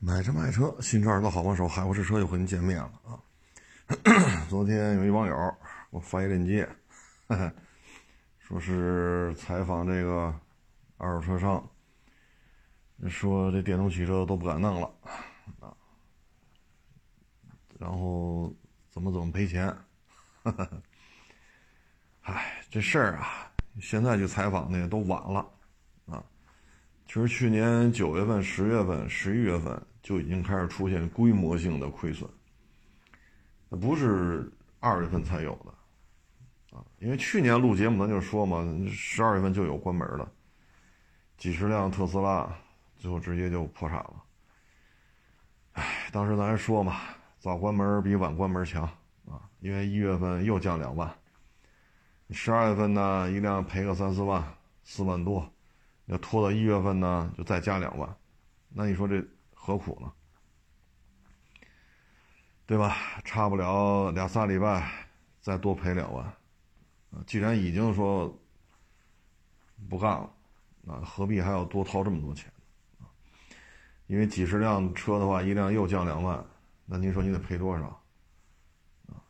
买车卖车，新车二手好帮手，海沃士车又和您见面了啊！昨天有一网友我发一链接，说是采访这个二手车商，说这电动汽车都不敢弄了啊，然后怎么怎么赔钱，唉，这事儿啊，现在去采访呢都晚了。其实去年九月份、十月份、十一月份就已经开始出现规模性的亏损，那不是二月份才有的，啊，因为去年录节目咱就说嘛，十二月份就有关门了，几十辆特斯拉最后直接就破产了，唉，当时咱还说嘛，早关门比晚关门强啊，因为一月份又降两万，十二月份呢一辆赔个三四万，四万多。要拖到一月份呢，就再加两万，那你说这何苦呢？对吧？差不了俩仨礼拜，再多赔两万，啊，既然已经说不干了，啊，何必还要多掏这么多钱？因为几十辆车的话，一辆又降两万，那您说你得赔多少？啊，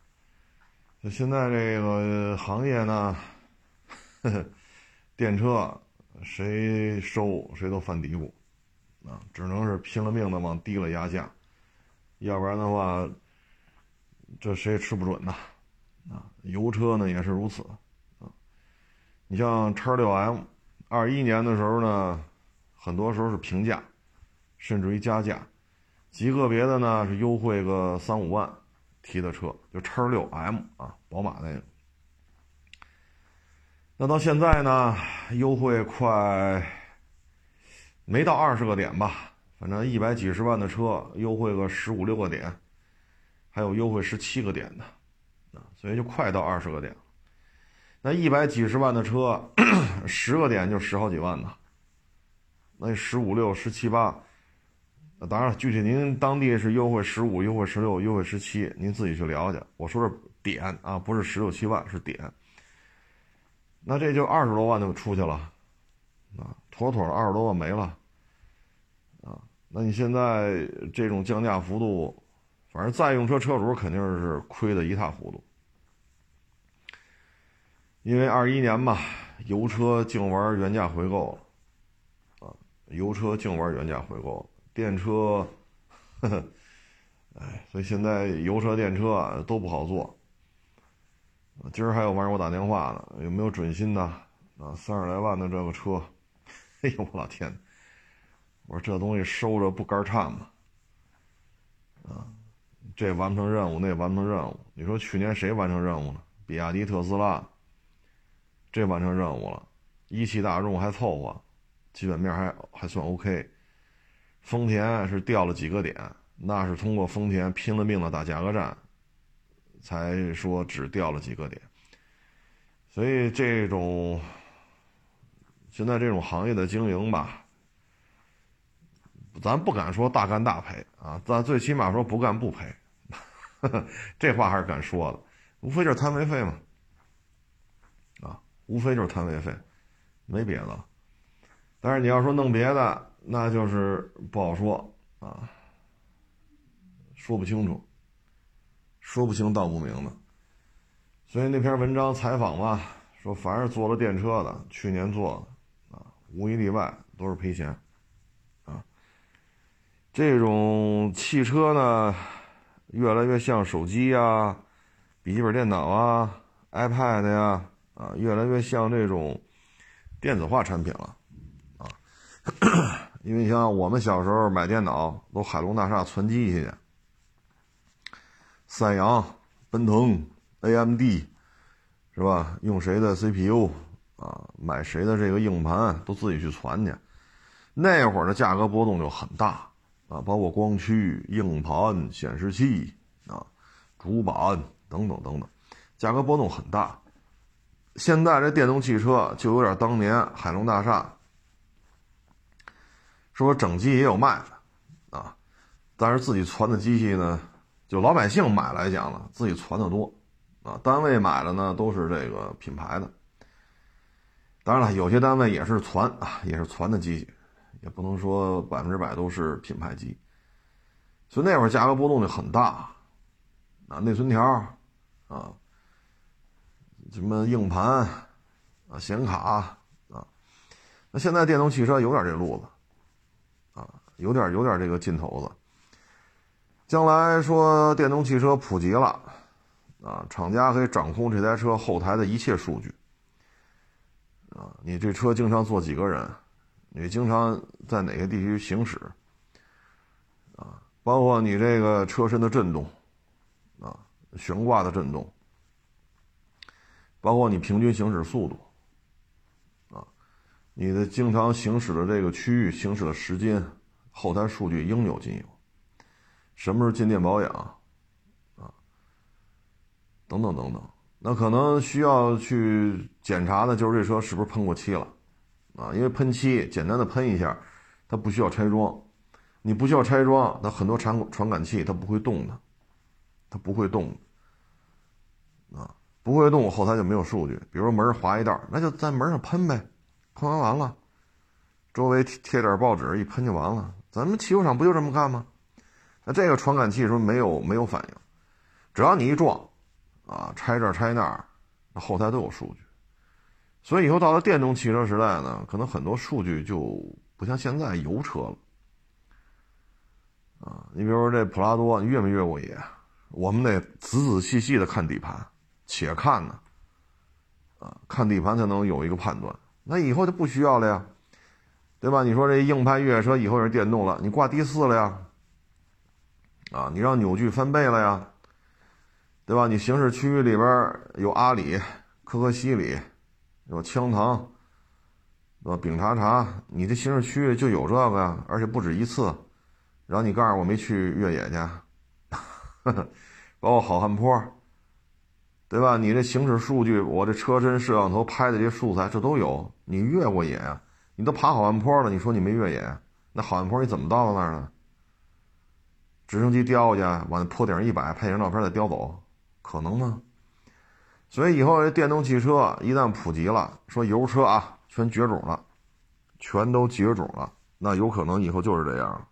就现在这个行业呢，呵呵，电车。谁收谁都犯嘀咕，啊，只能是拼了命的往低了压价，要不然的话，这谁也吃不准呐，啊，油车呢也是如此，啊，你像叉六 M，二一年的时候呢，很多时候是平价，甚至于加价，极个别的呢是优惠个三五万提的车，就叉六 M 啊，宝马那个。那到现在呢，优惠快没到二十个点吧，反正一百几十万的车优惠个十五六个点，还有优惠十七个点的，啊，所以就快到二十个点那一百几十万的车，十个点就十好几万呢。那十五六、十七八，当然了，具体您当地是优惠十五、优惠十六、优惠十七，您自己去了解。我说是点啊，不是十六七万，是点。那这就二十多万就出去了，啊，妥妥的二十多万没了，啊，那你现在这种降价幅度，反正再用车车主肯定是亏得一塌糊涂，因为二一年嘛，油车净玩原价回购，啊，油车净玩原价回购，电车，呵呵，哎，所以现在油车、电车都不好做。今儿还有网友给我打电话呢，有没有准新的？啊，三十来万的这个车，哎呦我老天！我说这东西收着不肝颤吗？啊，这完不成任务，那完不成任务。你说去年谁完成任务了？比亚迪、特斯拉，这完成任务了。一汽大众还凑合，基本面还还算 OK。丰田是掉了几个点，那是通过丰田拼了命的打价格战。才说只掉了几个点，所以这种现在这种行业的经营吧，咱不敢说大干大赔啊，咱最起码说不干不赔，这话还是敢说的，无非就是摊位费嘛，啊，无非就是摊位费，没别的。但是你要说弄别的，那就是不好说啊，说不清楚。说不清道不明的，所以那篇文章采访嘛，说凡是做了电车的，去年做的啊，无一例外都是赔钱，啊，这种汽车呢，越来越像手机呀、笔记本电脑啊、iPad 呀，啊，越来越像这种电子化产品了，啊，因为像我们小时候买电脑，都海龙大厦存机器去。三洋、奔腾、AMD，是吧？用谁的 CPU 啊？买谁的这个硬盘都自己去传去。那会儿的价格波动就很大啊，包括光驱、硬盘、显示器啊、主板等等等等，价格波动很大。现在这电动汽车就有点当年海龙大厦，说整机也有卖的啊，但是自己传的机器呢？就老百姓买来讲了，自己传的多，啊，单位买的呢都是这个品牌的。当然了，有些单位也是传啊，也是传的机器，也不能说百分之百都是品牌机。所以那会儿价格波动就很大，啊，内存条，啊，什么硬盘，啊，显卡，啊，那现在电动汽车有点这路子，啊，有点有点这个劲头子。将来说电动汽车普及了，啊，厂家可以掌控这台车后台的一切数据，啊，你这车经常坐几个人，你经常在哪个地区行驶，啊，包括你这个车身的震动，啊，悬挂的震动，包括你平均行驶速度，啊，你的经常行驶的这个区域行驶的时间，后台数据应有尽有。什么时候进店保养，啊，等等等等，那可能需要去检查的，就是这车是不是喷过漆了，啊，因为喷漆简单的喷一下，它不需要拆装，你不需要拆装，它很多传传感器它不会动的，它不会动，啊，不会动，后台就没有数据。比如说门划一道，那就在门上喷呗，喷完完了，周围贴点报纸一喷就完了。咱们汽修厂不就这么干吗？那这个传感器说没有没有反应，只要你一撞，啊，拆这拆那儿，那后台都有数据。所以以后到了电动汽车时代呢，可能很多数据就不像现在油车了。啊，你比如说这普拉多，你越没越过野？我们得仔仔细细的看底盘，且看呢，啊，看底盘才能有一个判断。那以后就不需要了呀，对吧？你说这硬派越野车以后是电动了，你挂第四了呀？啊，你让扭矩翻倍了呀，对吧？你行驶区域里边有阿里、可可西里，有羌塘，呃？丙察察，你这行驶区域就有这个呀，而且不止一次。然后你告诉我没去越野去，包括好汉坡，对吧？你这行驶数据，我这车身摄像头拍的这些素材，这都有。你越过野啊？你都爬好汉坡了，你说你没越野？那好汉坡你怎么到那儿呢？直升机叼去，往那坡顶上一摆，拍张照片再叼走，可能吗？所以以后这电动汽车一旦普及了，说油车啊全绝种了，全都绝种了，那有可能以后就是这样，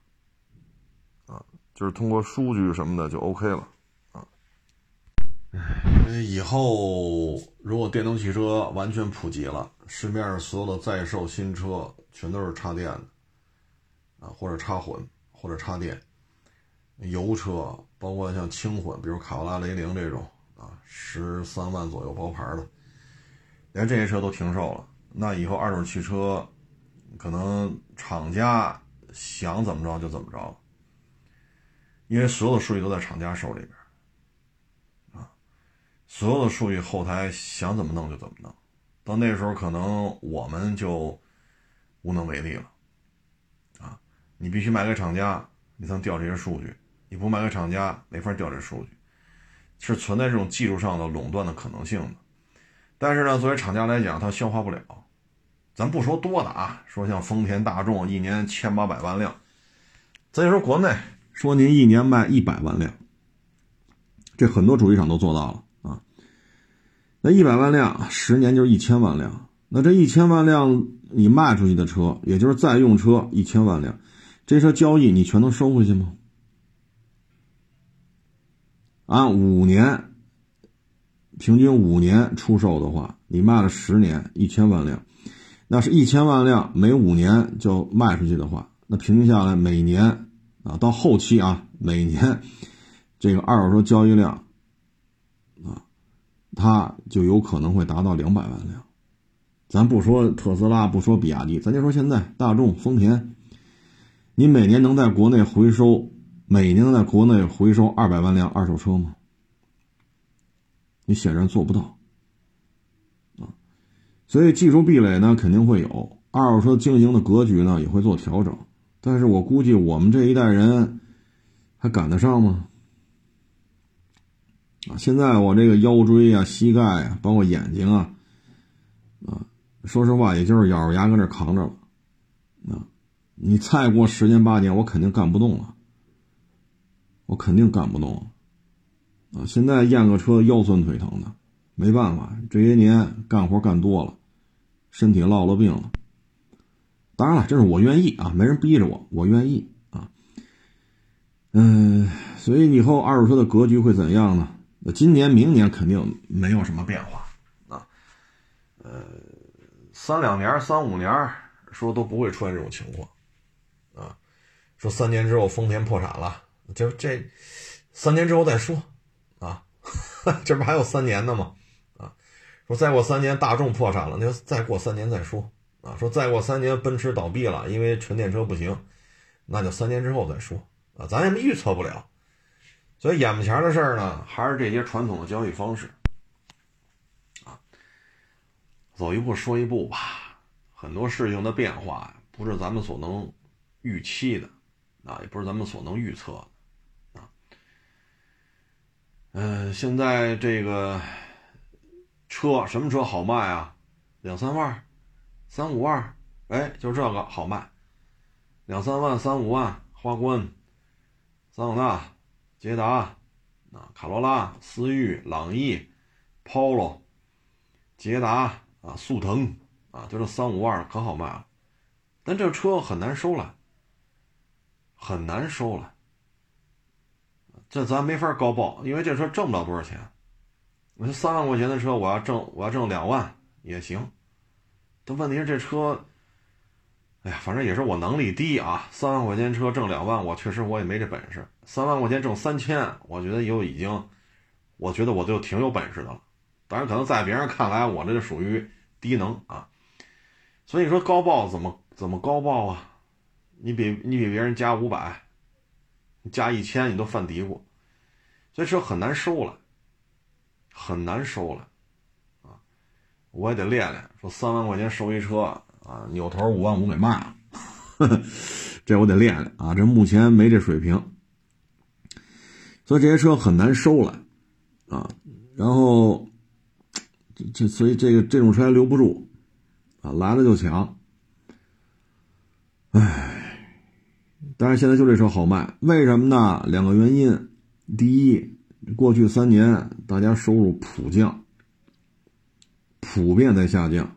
啊，就是通过数据什么的就 OK 了，啊。以后如果电动汽车完全普及了，市面上所有的在售新车全都是插电的，啊，或者插混，或者插电。油车包括像轻混，比如卡罗拉、雷凌这种啊，十三万左右包牌的，连这些车都停售了。那以后二手汽车，可能厂家想怎么着就怎么着，因为所有的数据都在厂家手里边啊，所有的数据后台想怎么弄就怎么弄。到那时候，可能我们就无能为力了啊！你必须卖给厂家，你才能调这些数据。你不卖给厂家，没法调这数据，是存在这种技术上的垄断的可能性的。但是呢，作为厂家来讲，它消化不了。咱不说多的啊，说像丰田、大众一年千八百万辆，咱就说国内，说您一年卖一百万辆，这很多主机厂都做到了啊。那一百万辆，十年就是一千万辆。那这一千万辆你卖出去的车，也就是在用车一千万辆，这车交易你全都收回去吗？按五年，平均五年出售的话，你卖了十年一千万辆，那是一千万辆，每五年就卖出去的话，那平均下来每年啊，到后期啊，每年这个二手车交易量啊，它就有可能会达到两百万辆。咱不说特斯拉，不说比亚迪，咱就说现在大众、丰田，你每年能在国内回收。每年在国内回收二百万辆二手车吗？你显然做不到啊！所以技术壁垒呢肯定会有，二手车经营的格局呢也会做调整。但是我估计我们这一代人还赶得上吗？啊！现在我这个腰椎啊、膝盖啊，包括眼睛啊，啊，说实话，也就是咬着牙搁这扛着了。啊，你再过十年八年，我肯定干不动了。我肯定干不动，啊！现在验个车腰酸腿疼的，没办法，这些年干活干多了，身体落了病了。当然了，这是我愿意啊，没人逼着我，我愿意啊。嗯，所以以后二手车的格局会怎样呢？那今年、明年肯定没有什么变化啊。呃，三两年、三五年说都不会出现这种情况啊。说三年之后丰田破产了，就这三年之后再说啊。这不还有三年呢吗？啊，说再过三年大众破产了，那就再过三年再说啊。说再过三年奔驰倒闭了，因为纯电车不行，那就三年之后再说啊。咱也预测不了。所以眼巴前的事儿呢，还是这些传统的交易方式，啊，走一步说一步吧。很多事情的变化不是咱们所能预期的，啊，也不是咱们所能预测的，嗯，现在这个车什么车好卖啊？两三万，三五万，哎，就这个好卖，两三万、三五万，花冠、桑塔纳。捷达，啊，卡罗拉、思域、朗逸、Polo、捷达啊，速腾啊，就这三五万可好卖了，但这车很难收了，很难收了。这咱没法高报，因为这车挣不了多少钱。我说三万块钱的车，我要挣，我要挣两万也行。但问题是这车。哎呀，反正也是我能力低啊！三万块钱车挣两万，我确实我也没这本事。三万块钱挣三千，我觉得又已经，我觉得我就挺有本事的了。当然，可能在别人看来，我这就属于低能啊。所以说高报怎么怎么高报啊？你比你比别人加五百，加一千，你都犯嘀咕。这车很难收了，很难收了啊！我也得练练，说三万块钱收一车。啊，扭头五万五给卖了，这我得练练啊！这目前没这水平，所以这些车很难收了啊。然后这这所以这个这种车还留不住啊，来了就抢。唉，但是现在就这车好卖，为什么呢？两个原因：第一，过去三年大家收入普降，普遍在下降。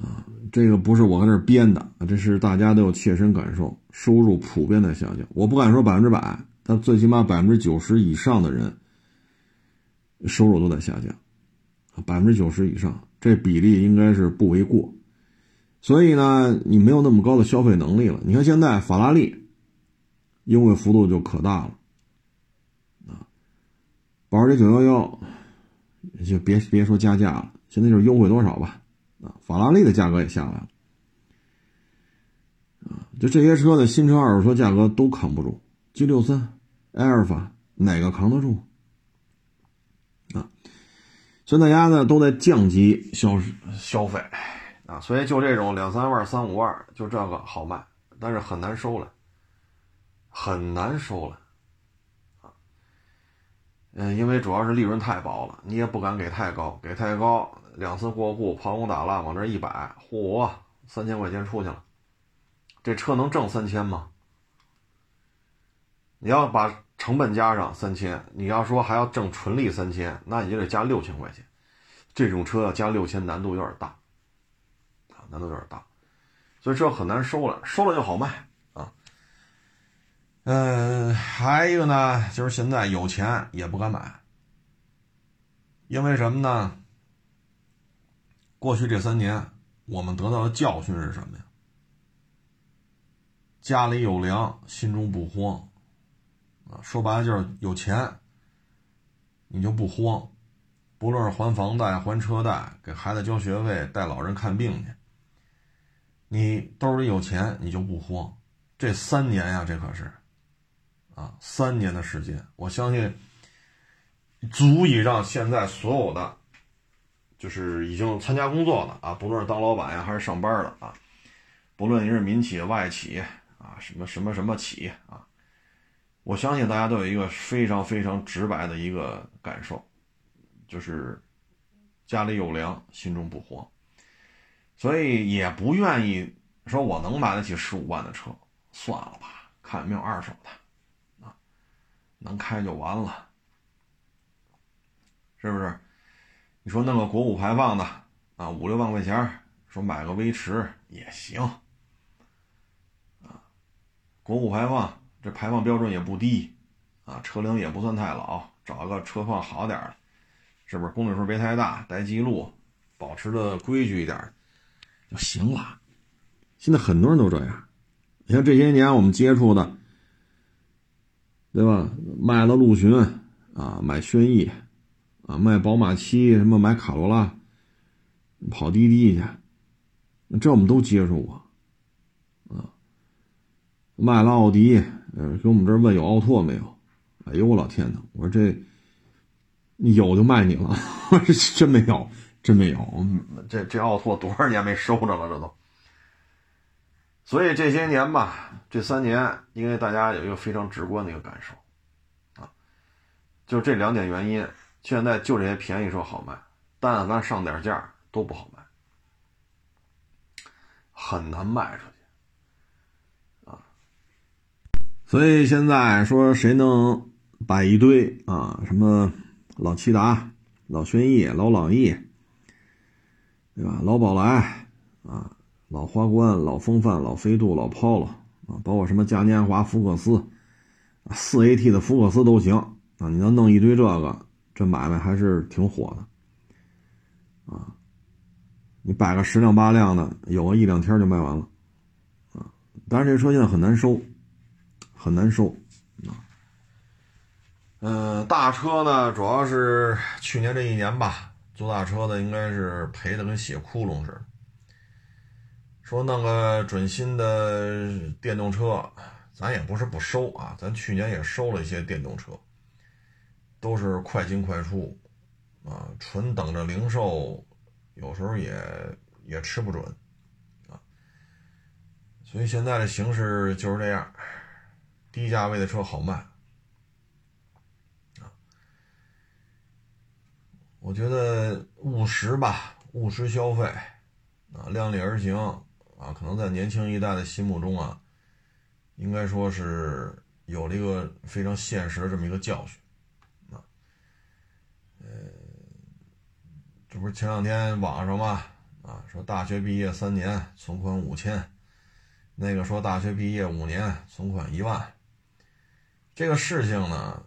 啊，这个不是我搁这编的，这是大家都有切身感受，收入普遍在下降。我不敢说百分之百，但最起码百分之九十以上的人收入都在下降，百分之九十以上，这比例应该是不为过。所以呢，你没有那么高的消费能力了。你看现在法拉利优惠幅度就可大了，保时捷九幺幺就别别说加价了，现在就是优惠多少吧。啊，法拉利的价格也下来了，啊，就这些车的新车、二手车价格都扛不住，G 六三、埃尔法哪个扛得住？啊，所以大家呢都在降级消消费，啊，所以就这种两三万、三五万，就这个好卖，但是很难收了，很难收了，嗯，因为主要是利润太薄了，你也不敢给太高，给太高。两次过户，炮轰打蜡往这一摆，嚯，三千块钱出去了。这车能挣三千吗？你要把成本加上三千，你要说还要挣纯利三千，那你就得加六千块钱。这种车要加六千，难度有点大，啊，难度有点大，所以这很难收了，收了就好卖。嗯，还一个呢，就是现在有钱也不敢买，因为什么呢？过去这三年，我们得到的教训是什么呀？家里有粮，心中不慌，啊，说白了就是有钱，你就不慌，不论是还房贷、还车贷、给孩子交学费、带老人看病去，你兜里有钱，你就不慌。这三年呀，这可是，啊，三年的时间，我相信足以让现在所有的。就是已经参加工作了啊，不论是当老板呀，还是上班的啊，不论你是民企、外企啊，什么什么什么企啊，我相信大家都有一个非常非常直白的一个感受，就是家里有粮，心中不慌，所以也不愿意说我能买得起十五万的车，算了吧，看有没有二手的，能开就完了，是不是？你说弄个国五排放的啊，五六万块钱说买个威驰也行，啊，国五排放这排放标准也不低，啊，车龄也不算太老，找个车况好点的，是不是公里数别太大，带记录，保持的规矩一点就行了。现在很多人都这样，你看这些年我们接触的，对吧？卖了陆巡啊，买轩逸啊，卖宝马七，什么买卡罗拉，跑滴滴去，这我们都接触过。啊卖了奥迪，呃，给我们这问有奥拓没有？哎呦我老天呐！我说这，有就卖你了，真没有，真没有。这这奥拓多少年没收着了，这都。所以这些年吧，这三年，因为大家有一个非常直观的一个感受，啊，就这两点原因，现在就这些便宜车好卖，但凡上点价都不好卖，很难卖出去。啊所以现在说谁能摆一堆啊？什么老骐达、老轩逸、老朗逸，对吧？老宝来啊，老花冠、老风范、老飞度、老 Polo 啊，包括什么嘉年华、福克斯，四 AT 的福克斯都行啊。你能弄一堆这个，这买卖还是挺火的啊。你摆个十辆八辆的，有个一两天就卖完了啊。但是这车现在很难收。很难收，啊，嗯，大车呢，主要是去年这一年吧，做大车的应该是赔的跟血窟窿似的。说弄个准新的电动车，咱也不是不收啊，咱去年也收了一些电动车，都是快进快出，啊，纯等着零售，有时候也也吃不准，啊，所以现在的形势就是这样。低价位的车好卖，啊，我觉得务实吧，务实消费，啊，量力而行，啊，可能在年轻一代的心目中啊，应该说是有了一个非常现实的这么一个教训，啊，呃，这不是前两天网上嘛，啊，说大学毕业三年存款五千，那个说大学毕业五年存款一万。这个事情呢，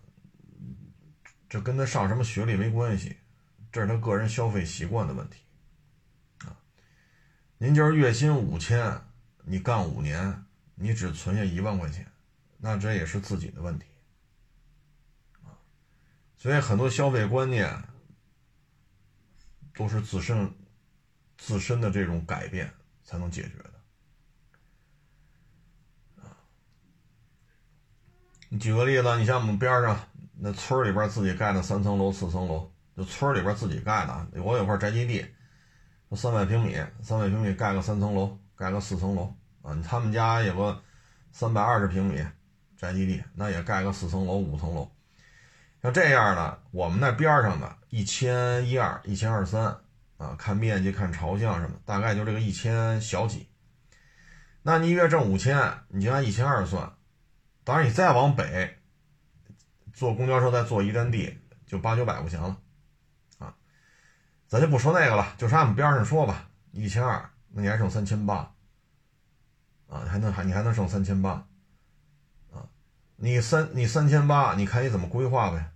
这跟他上什么学历没关系，这是他个人消费习惯的问题，您就是月薪五千，你干五年，你只存下一万块钱，那这也是自己的问题，所以很多消费观念都是自身自身的这种改变才能解决的。你举个例子，你像我们边上那村里边自己盖的三层楼、四层楼，就村里边自己盖的。我有块宅基地，三百平米，三百平米盖个三层楼，盖个四层楼啊。他们家有个三百二十平米宅基地，那也盖个四层楼、五层楼。像这样的，我们那边上的一千一二、一千二三啊，看面积、看朝向什么，大概就这个一千小几。那你一月挣五千，你就按一千二算。当然，你再往北坐公交车，再坐一站地，就八九百块钱了，咱就不说那个了，就是按我们边上说吧，一千二，那你还剩三千八，啊，还能还你还能剩三千八，啊，你三你三千八，你看你怎么规划呗，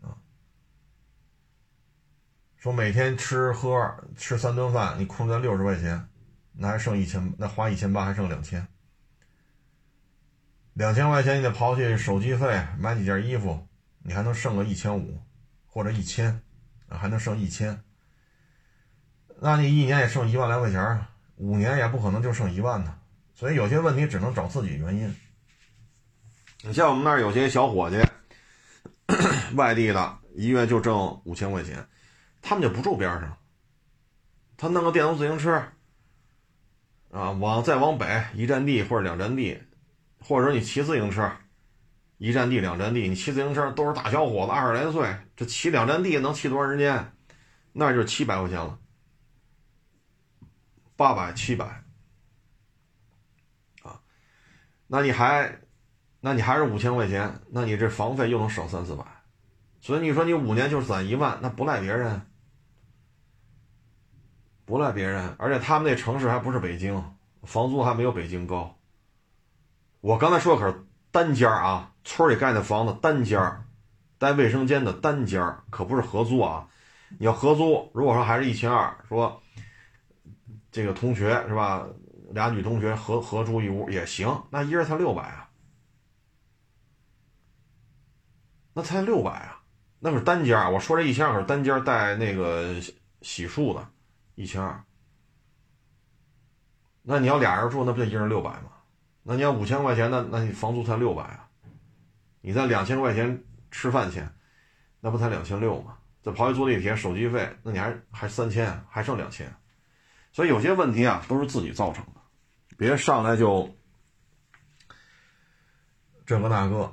啊，说每天吃喝吃三顿饭，你控制在六十块钱，那还剩一千，那花一千八还剩两千。两千块钱你得刨去手机费，买几件衣服，你还能剩个一千五，或者一千，还能剩一千。那你一年也剩一万来块钱，五年也不可能就剩一万呢。所以有些问题只能找自己原因。你像我们那儿有些小伙计，外地的，一月就挣五千块钱，他们就不住边上，他弄个电动自行车，啊，往再往北一站地或者两站地。或者说你骑自行车，一站地两站地，你骑自行车都是大小伙子，二十来岁，这骑两站地能骑多长时间？那就是七百块钱了，八百七百，啊，那你还，那你还是五千块钱，那你这房费又能省三四百，所以你说你五年就攒一万，那不赖别人，不赖别人，而且他们那城市还不是北京，房租还没有北京高。我刚才说的可是单间啊，村里盖的房子单间带卫生间的单间可不是合租啊。你要合租，如果说还是一千二，说这个同学是吧？俩女同学合合住一屋也行，那一人才六百啊，那才六百啊，那是单间我说这一千二可是单间带那个洗漱的，一千二。那你要俩人住，那不就一人六百吗？那你要五千块钱，那那你房租才六百啊？你在两千块钱吃饭钱，那不才两千六吗？再跑一坐地铁，手机费，那你还还三千，还剩两千。所以有些问题啊，都是自己造成的，别上来就这个那个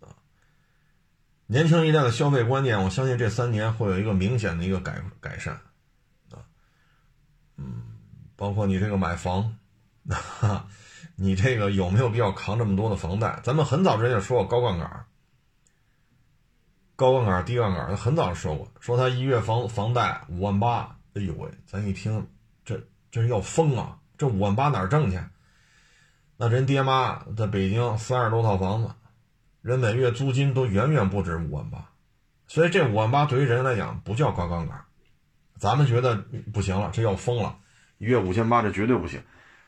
啊。年轻一代的消费观念，我相信这三年会有一个明显的一个改改善啊。嗯，包括你这个买房，你这个有没有必要扛这么多的房贷？咱们很早之前就说过高杠杆，高杠杆、低杠杆，他很早说过，说他一月房房贷五万八。哎呦喂，咱一听，这这是要疯啊！这五万八哪挣去？那人爹妈在北京三十多套房子，人每月租金都远远不止五万八，所以这五万八对于人来讲不叫高杠杆。咱们觉得不行了，这要疯了，一月五千八这绝对不行。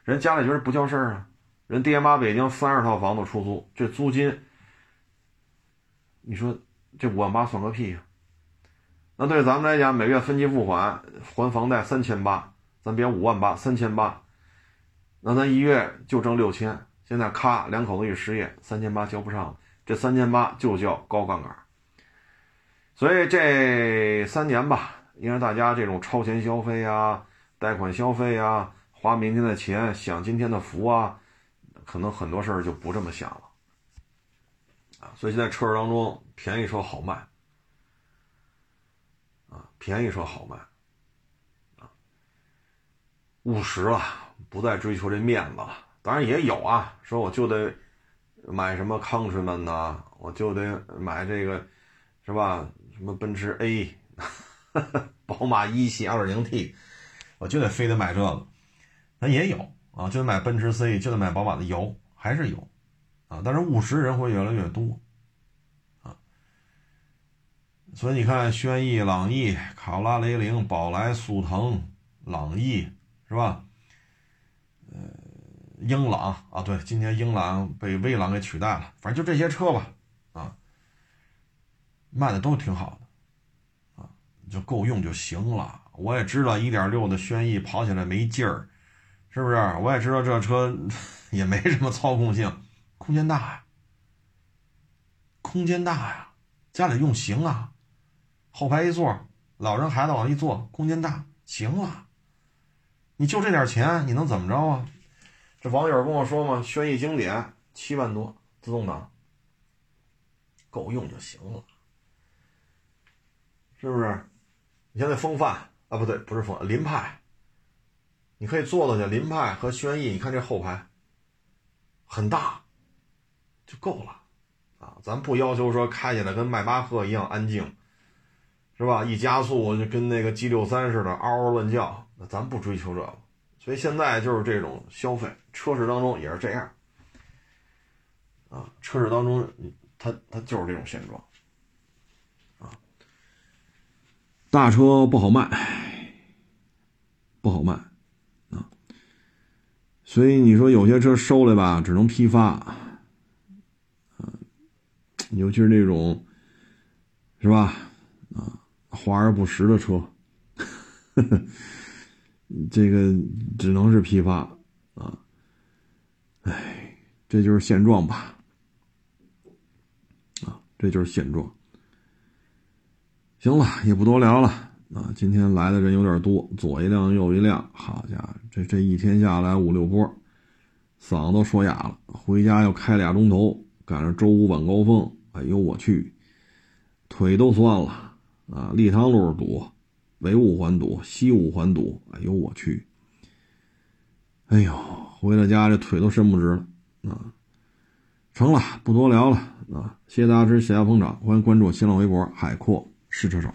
人家里觉得不叫事儿啊，人爹妈北京三十套房子出租，这租金，你说这五万八算个屁呀？那对咱们来讲，每月分期付款还房贷三千八，咱别五万八，三千八，那咱一月就挣六千。现在咔，两口子一失业，三千八交不上了，这三千八就叫高杠杆。所以这三年吧，因为大家这种超前消费啊、贷款消费啊、花明天的钱享今天的福啊，可能很多事儿就不这么想了啊。所以现在车市当中，便宜车好卖。啊，便宜车好卖，啊，务实了，不再追求这面子。当然也有啊，说我就得买什么 Countryman 呐，我就得买这个，是吧？什么奔驰 A，宝马一系 2.0T，我就得非得买这个。那也有啊，就得买奔驰 C，就得买宝马的油，还是有啊。但是务实人会越来越多。啊所以你看，轩逸、朗逸、卡罗拉、雷凌、宝来、速腾、朗逸，是吧？呃，英朗啊，对，今年英朗被威朗给取代了。反正就这些车吧，啊，卖的都挺好的，啊，就够用就行了。我也知道1.6的轩逸跑起来没劲儿，是不是？我也知道这车 也没什么操控性，空间大呀，空间大呀，家里用行啊。后排一坐，老人孩子往一坐，空间大，行了。你就这点钱，你能怎么着啊？这网友跟我说嘛，轩逸经典七万多，自动挡，够用就行了，是不是？你像那风范啊，不对，不是风凌派，你可以坐到去。凌派和轩逸，你看这后排很大，就够了啊。咱不要求说开起来跟迈巴赫一样安静。是吧？一加速就跟那个 G 六三似的嗷嗷乱叫，那咱不追求这个，所以现在就是这种消费，车市当中也是这样，啊，车市当中它它就是这种现状，啊，大车不好卖，不好卖，所以你说有些车收来吧，只能批发，啊，尤其是那种，是吧？啊。华而不实的车，呵 呵这个只能是批发啊！哎，这就是现状吧？啊，这就是现状。行了，也不多聊了啊！今天来的人有点多，左一辆右一辆，好家伙，这这一天下来五六波，嗓子都说哑了。回家要开俩钟头，赶上周五晚高峰，哎呦我去，腿都酸了。啊，立汤路堵，北五环堵，西五环堵，哎呦我去！哎呦，回到家这腿都伸不直了啊！成了，不多聊了啊！谢谢大家支持，谢谢捧场，欢迎关注新浪微博“海阔试车手”。